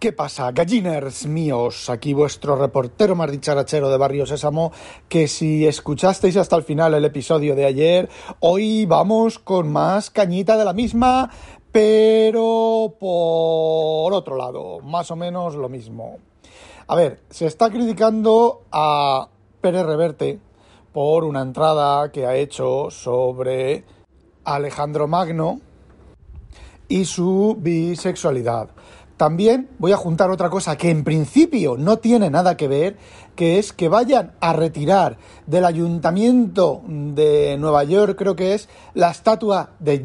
¿Qué pasa, galliners míos? Aquí vuestro reportero más dicharachero de Barrio Sésamo, que si escuchasteis hasta el final el episodio de ayer, hoy vamos con más cañita de la misma, pero por otro lado, más o menos lo mismo. A ver, se está criticando a Pérez Reverte por una entrada que ha hecho sobre Alejandro Magno y su bisexualidad. También voy a juntar otra cosa que en principio no tiene nada que ver, que es que vayan a retirar del ayuntamiento de Nueva York, creo que es, la estatua de,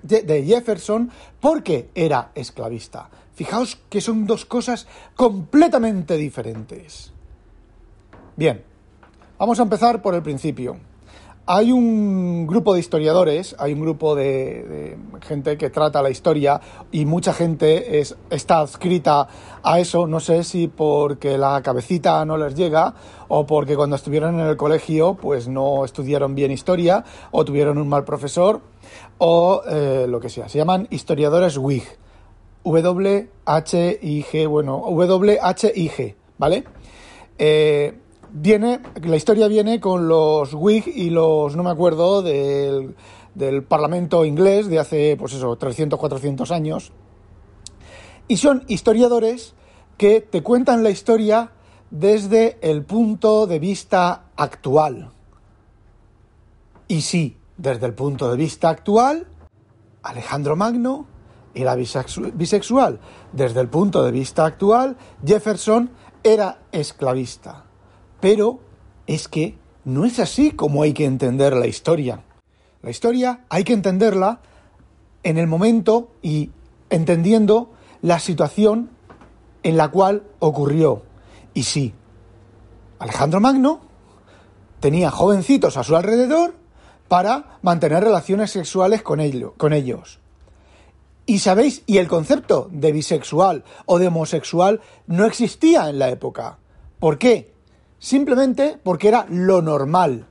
de Jefferson porque era esclavista. Fijaos que son dos cosas completamente diferentes. Bien, vamos a empezar por el principio. Hay un grupo de historiadores, hay un grupo de, gente que trata la historia y mucha gente es, está adscrita a eso, no sé si porque la cabecita no les llega o porque cuando estuvieron en el colegio pues no estudiaron bien historia o tuvieron un mal profesor o eh, lo que sea. Se llaman historiadores WIG. W-H-I-G, bueno, W-H-I-G, ¿vale? Eh, viene, la historia viene con los Whig y los, no me acuerdo, del, del Parlamento inglés de hace, pues eso, 300, 400 años. Y son historiadores que te cuentan la historia desde el punto de vista actual. Y sí, desde el punto de vista actual, Alejandro Magno era bisexual. Desde el punto de vista actual, Jefferson era esclavista. Pero es que no es así como hay que entender la historia. La historia hay que entenderla en el momento y entendiendo la situación en la cual ocurrió. Y sí, Alejandro Magno tenía jovencitos a su alrededor para mantener relaciones sexuales con, ellos. Y sabéis, y el concepto de bisexual o de homosexual no existía en la época. ¿Por qué? Simplemente porque era lo normal.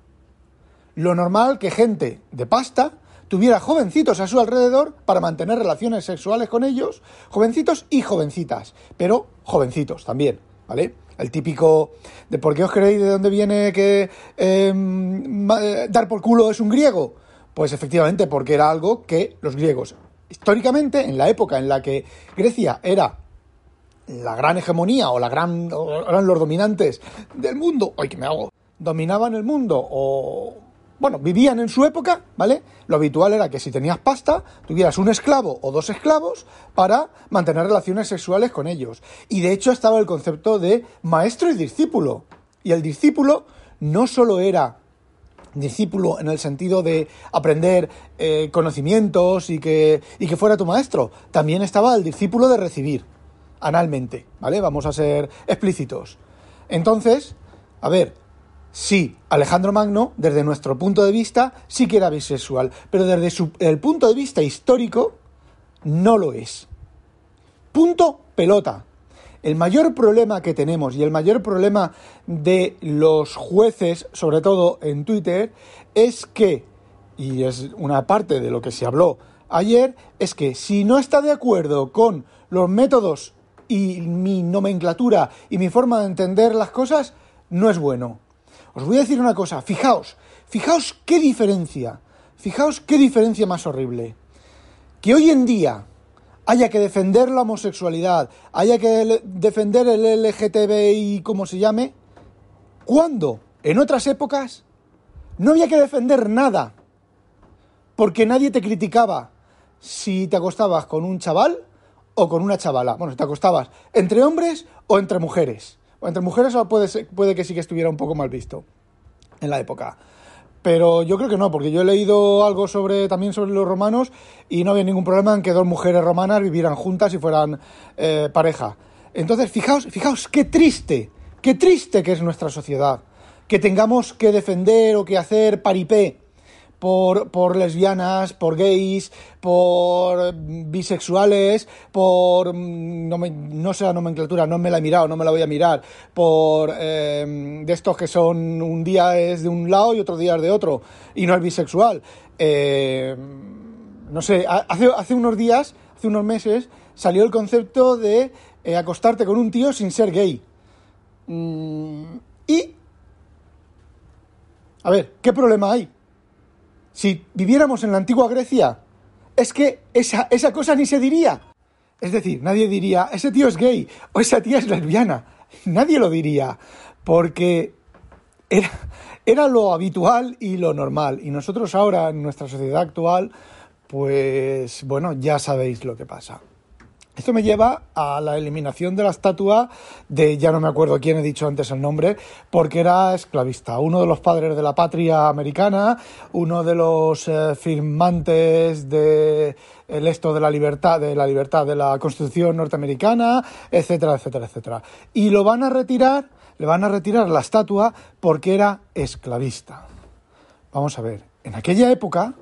Lo normal que gente de pasta tuviera jovencitos a su alrededor para mantener relaciones sexuales con ellos, jovencitos y jovencitas, pero jovencitos también, ¿vale? El típico de por qué os creéis de dónde viene que em, eh, dar por culo es un griego. Pues efectivamente porque era algo que los griegos, históricamente, en la época en la que Grecia era la gran hegemonía o la gran eran los dominantes del mundo, ay que me hago, dominaban el mundo o bueno, vivían en su época, ¿vale? Lo habitual era que si tenías pasta, tuvieras un esclavo o dos esclavos para mantener relaciones sexuales con ellos. Y de hecho estaba el concepto de maestro y discípulo. Y el discípulo no solo era discípulo en el sentido de aprender eh, conocimientos y que, y que fuera tu maestro, también estaba el discípulo de recibir analmente, ¿vale? Vamos a ser explícitos. Entonces, a ver, sí, Alejandro Magno, desde nuestro punto de vista, sí que era bisexual, pero desde el punto de vista histórico, no lo es. Punto pelota. El mayor problema que tenemos y el mayor problema de los jueces, sobre todo en Twitter, es que, y es una parte de lo que se habló ayer, es que si no está de acuerdo con los métodos y mi nomenclatura y mi forma de entender las cosas no es bueno. Os voy a decir una cosa, fijaos, fijaos qué diferencia, fijaos qué diferencia más horrible. Que hoy en día haya que defender la homosexualidad, haya que defender el LGTBI como se llame, cuando en otras épocas no había que defender nada, porque nadie te criticaba si te acostabas con un chaval o con una chavala. Bueno, te acostabas entre hombres o entre mujeres. O entre mujeres puede, puede que sí que estuviera un poco mal visto en la época. Pero yo creo que no, porque yo he leído algo sobre también sobre los romanos y no había ningún problema en que dos mujeres romanas vivieran juntas y fueran eh, pareja. Entonces, fijaos, fijaos qué triste, qué triste que es nuestra sociedad, que tengamos que defender o que hacer paripé por, por lesbianas, por gays, por bisexuales, por, mm, no, me, no sé la nomenclatura, no me la he mirado, no me la voy a mirar, por eh, de estos que son un día es de un lado y otro día es de otro, y no es bisexual. Eh, no sé, hace, hace unos días, hace unos meses, salió el concepto de eh, acostarte con un tío sin ser gay. Mm, y... A ver, ¿qué problema hay? Si viviéramos en la antigua Grecia, es que esa, esa cosa ni se diría. Es decir, nadie diría, ese tío es gay o esa tía es lesbiana. Nadie lo diría, porque era, era lo habitual y lo normal. Y nosotros ahora, en nuestra sociedad actual, pues bueno, ya sabéis lo que pasa. Esto me lleva a la eliminación de la estatua de, ya no me acuerdo quién he dicho antes el nombre, porque era esclavista. Uno de los padres de la patria americana, uno de los eh, firmantes de el esto de la libertad, de la libertad de la Constitución norteamericana, etcétera, etcétera, etcétera. Y lo van a retirar, le van a retirar la estatua porque era esclavista. Vamos a ver, en aquella época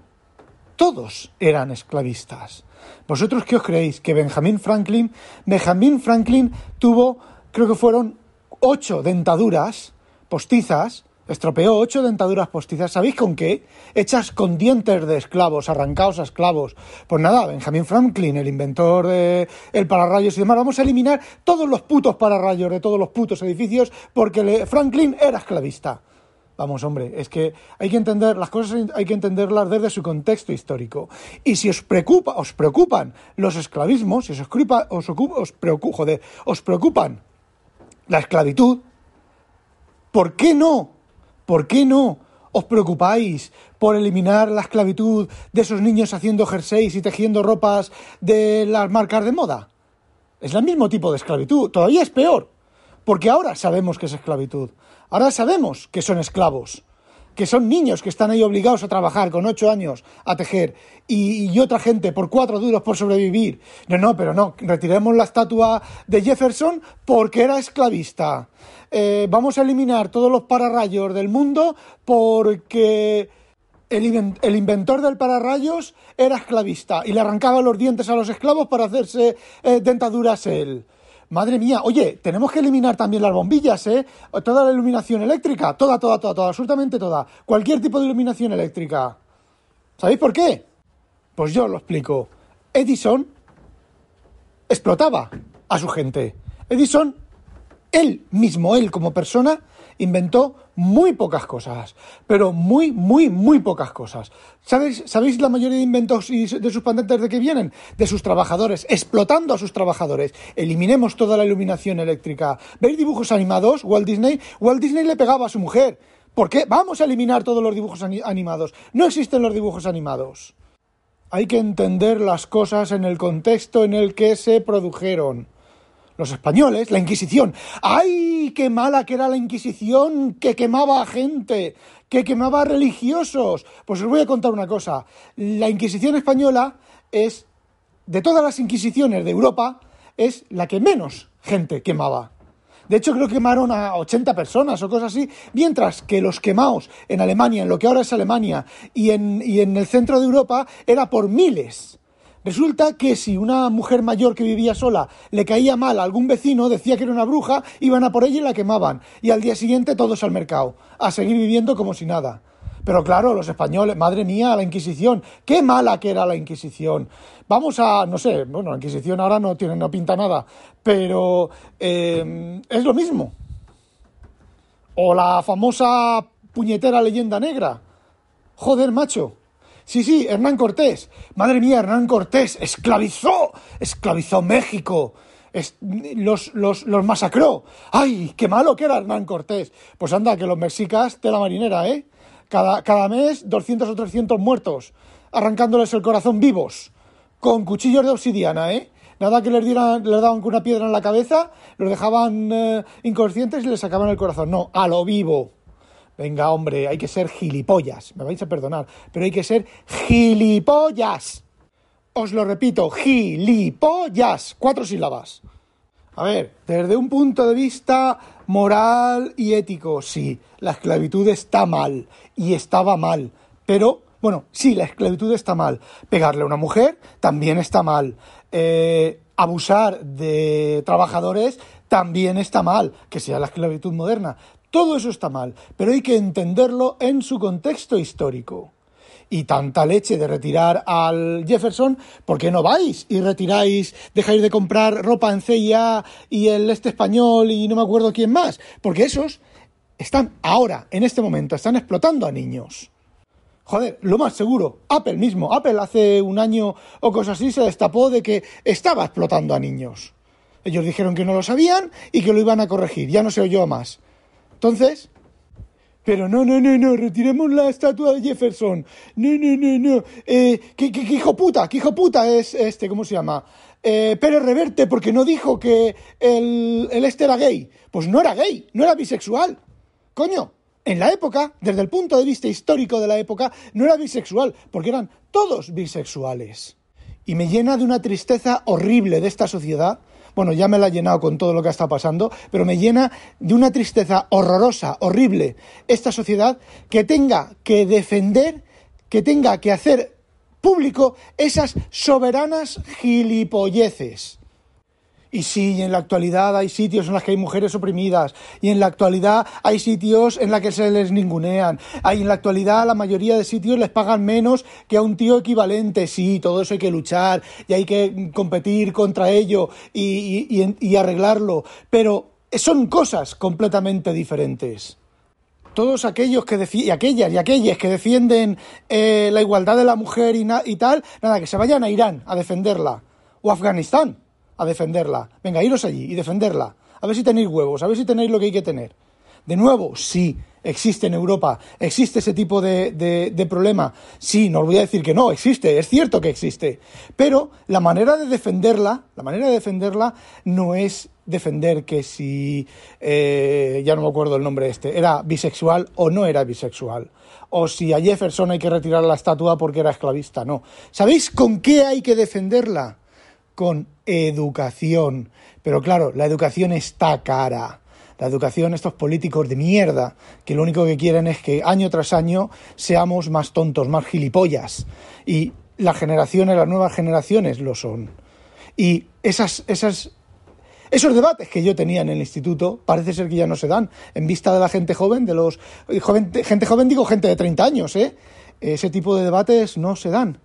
todos eran esclavistas. ¿Vosotros qué os creéis? Que Benjamin Franklin, Benjamin Franklin tuvo, creo que fueron ocho dentaduras postizas, estropeó ocho dentaduras postizas, ¿sabéis con qué? Hechas con dientes de esclavos, arrancados a esclavos. Pues nada, Benjamin Franklin, el inventor del el pararrayos y demás, vamos a eliminar todos los putos pararrayos de todos los putos edificios porque Franklin era esclavista. Vamos, hombre, es que hay que entender las cosas, hay que entenderlas desde su contexto histórico. Y si os preocupa, os preocupan los esclavismos, si os, ocupa, os, os, joder, os preocupan la esclavitud, ¿por qué no? ¿Por qué no os preocupáis por eliminar la esclavitud de esos niños haciendo jerseys y tejiendo ropas de las marcas de moda? Es el mismo tipo de esclavitud, todavía es peor, porque ahora sabemos que es esclavitud. Ahora sabemos que son esclavos, que son niños que están ahí obligados a trabajar con ocho años a tejer y, otra gente por cuatro duros por sobrevivir. No, no, pero no, retiremos la estatua de Jefferson porque era esclavista. Eh, vamos a eliminar todos los pararrayos del mundo porque el, inventor del pararrayos era esclavista y le arrancaba los dientes a los esclavos para hacerse eh, dentaduras él. Madre mía, oye, tenemos que eliminar también las bombillas, ¿eh? Toda la iluminación eléctrica, toda, toda, toda, toda, absolutamente toda. Cualquier tipo de iluminación eléctrica. ¿Sabéis por qué? Pues yo lo explico. Edison explotaba a su gente. Edison, él mismo, él como persona, inventó muy pocas cosas, pero muy, muy, muy pocas cosas. ¿Sabéis, ¿Sabéis la mayoría de inventos de sus patentes de qué vienen? De sus trabajadores, explotando a sus trabajadores. Eliminemos toda la iluminación eléctrica. ¿Veis dibujos animados? Walt Disney, Walt Disney le pegaba a su mujer. ¿Por qué? Vamos a eliminar todos los dibujos animados. No existen los dibujos animados. Hay que entender las cosas en el contexto en el que se produjeron los españoles, la Inquisición. ¡Ay, qué mala que era la Inquisición! Que quemaba a gente, que quemaba a religiosos. Pues os voy a contar una cosa. La Inquisición española es, de todas las Inquisiciones de Europa, es la que menos gente quemaba. De hecho, creo que quemaron a 80 personas o cosas así, mientras que los quemados en Alemania, en lo que ahora es Alemania, y en, y en el centro de Europa, era por miles. Resulta que si una mujer mayor que vivía sola le caía mal a algún vecino, decía que era una bruja, iban a por ella y la quemaban. Y al día siguiente todos al mercado, a seguir viviendo como si nada. Pero claro, los españoles, madre mía, la Inquisición, qué mala que era la Inquisición. Vamos a, no sé, bueno, la Inquisición ahora no tiene, no pinta nada, pero eh, es lo mismo. O la famosa puñetera leyenda negra. Joder, macho. Sí, sí, Hernán Cortés. Madre mía, Hernán Cortés esclavizó, esclavizó México. los, los, los, masacró. ¡Ay, qué malo que era Hernán Cortés! Pues anda, que los mexicas de la marinera, ¿eh? Cada, cada mes 200 o 300 muertos, arrancándoles el corazón vivos, con cuchillos de obsidiana, ¿eh? Nada que les, dieran, les daban con una piedra en la cabeza, los dejaban eh, inconscientes y les sacaban el corazón. No, a lo vivo. Venga, hombre, hay que ser gilipollas. Me vais a perdonar, pero hay que ser gilipollas. Os lo repito, gilipollas. Cuatro sílabas. A ver, desde un punto de vista moral y ético, sí, la esclavitud está mal y estaba mal, pero bueno, sí, la esclavitud está mal. Pegarle a una mujer también está mal. Eh, abusar de trabajadores también está mal, que sea la esclavitud moderna. Todo eso está mal, pero hay que entenderlo en su contexto histórico. Y tanta leche de retirar al Jefferson, ¿por qué no vais y retiráis, dejáis de comprar ropa en CIA y el este español y no me acuerdo quién más? Porque esos están ahora, en este momento, están explotando a niños. Joder, lo más seguro, Apple mismo, Apple hace un año o cosas así se destapó de que estaba explotando a niños. Ellos dijeron que no lo sabían y que lo iban a corregir, ya no se oyó más. Entonces, pero no, no, no, no, retiremos la estatua de Jefferson. No, no, no, no. Eh, ¿qué, hijo puta? ¿Qué hijo puta es este? ¿Cómo se llama? Eh, Pérez Reverte, porque no dijo que el, el este era gay. Pues no era gay, no era bisexual. Coño, en la época, desde el punto de vista histórico de la época, no era bisexual, porque eran todos bisexuales. Y me llena de una tristeza horrible de esta sociedad. Bueno, ya me la he llenado con todo lo que está pasando, pero me llena de una tristeza horrorosa, horrible, esta sociedad que tenga que defender, que tenga que hacer público esas soberanas gilipolleces. Y sí, en la actualidad hay sitios en los que hay mujeres oprimidas, y en la actualidad hay sitios en los que se les ningunean, hay en la actualidad la mayoría de sitios les pagan menos que a un tío equivalente, sí, todo eso hay que luchar y hay que competir contra ello y, arreglarlo, pero son cosas completamente diferentes. Todos aquellos que y aquellas y aquellas que defienden eh, la igualdad de la mujer y, y, tal, nada, que se vayan a Irán a defenderla o a Afganistán a defenderla. Venga, iros allí y defenderla. A ver si tenéis huevos, a ver si tenéis lo que hay que tener. De nuevo, sí, existe en Europa, existe ese tipo de, de, problema. Sí, no os voy a decir que no, existe, es cierto que existe. Pero la manera de defenderla, la manera de defenderla no es defender que si, eh, ya no me acuerdo el nombre este, era bisexual o no era bisexual. O si a Jefferson hay que retirar la estatua porque era esclavista, no. ¿Sabéis con qué hay que defenderla? Con educación. Pero claro, la educación está cara. La educación, estos políticos de mierda, que lo único que quieren es que año tras año seamos más tontos, más gilipollas. Y las generaciones, las nuevas generaciones lo son. Y esas, esas, esos debates que yo tenía en el instituto parece ser que ya no se dan en vista de la gente joven, de los gente joven digo gente de 30 años, ¿eh? Ese tipo de debates no se dan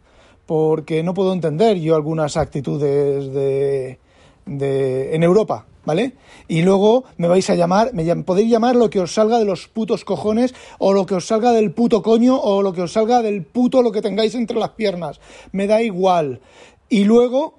porque no puedo entender yo algunas actitudes de, de, en Europa, ¿vale? Y luego me vais a llamar, me podéis llamar lo que os salga de los putos cojones, o lo que os salga del puto coño, o lo que os salga del puto lo que tengáis entre las piernas. Me da igual. Y luego,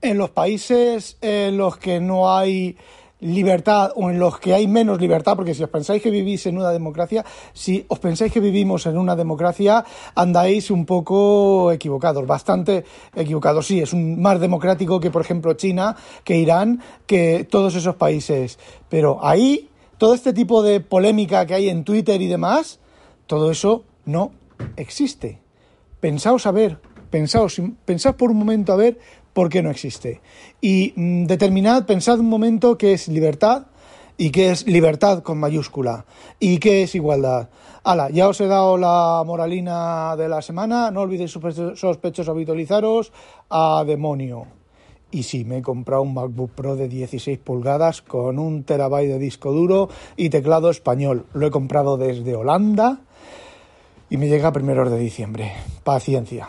en los países en los que no hay libertad o en los que hay menos libertad, porque si os pensáis que vivís en una democracia, si os pensáis que vivimos en una democracia, andáis un poco equivocados, bastante equivocados. Sí, es un más democrático que, por ejemplo, China, que Irán, que todos esos países. Pero ahí, todo este tipo de polémica que hay en Twitter y demás, todo eso no existe. Pensaos a ver, pensaos, pensad por un momento a ver por qué no existe. Y mm, determinad, pensad un momento qué es libertad y qué es libertad con mayúscula y qué es igualdad. Hala, ya os he dado la moralina de la semana, no olvidéis sospechosos habitualizaros a demonio. Y sí, me he comprado un MacBook Pro de 16 pulgadas con un terabyte de disco duro y teclado español. Lo he comprado desde Holanda y me llega a primeros de diciembre. Paciencia.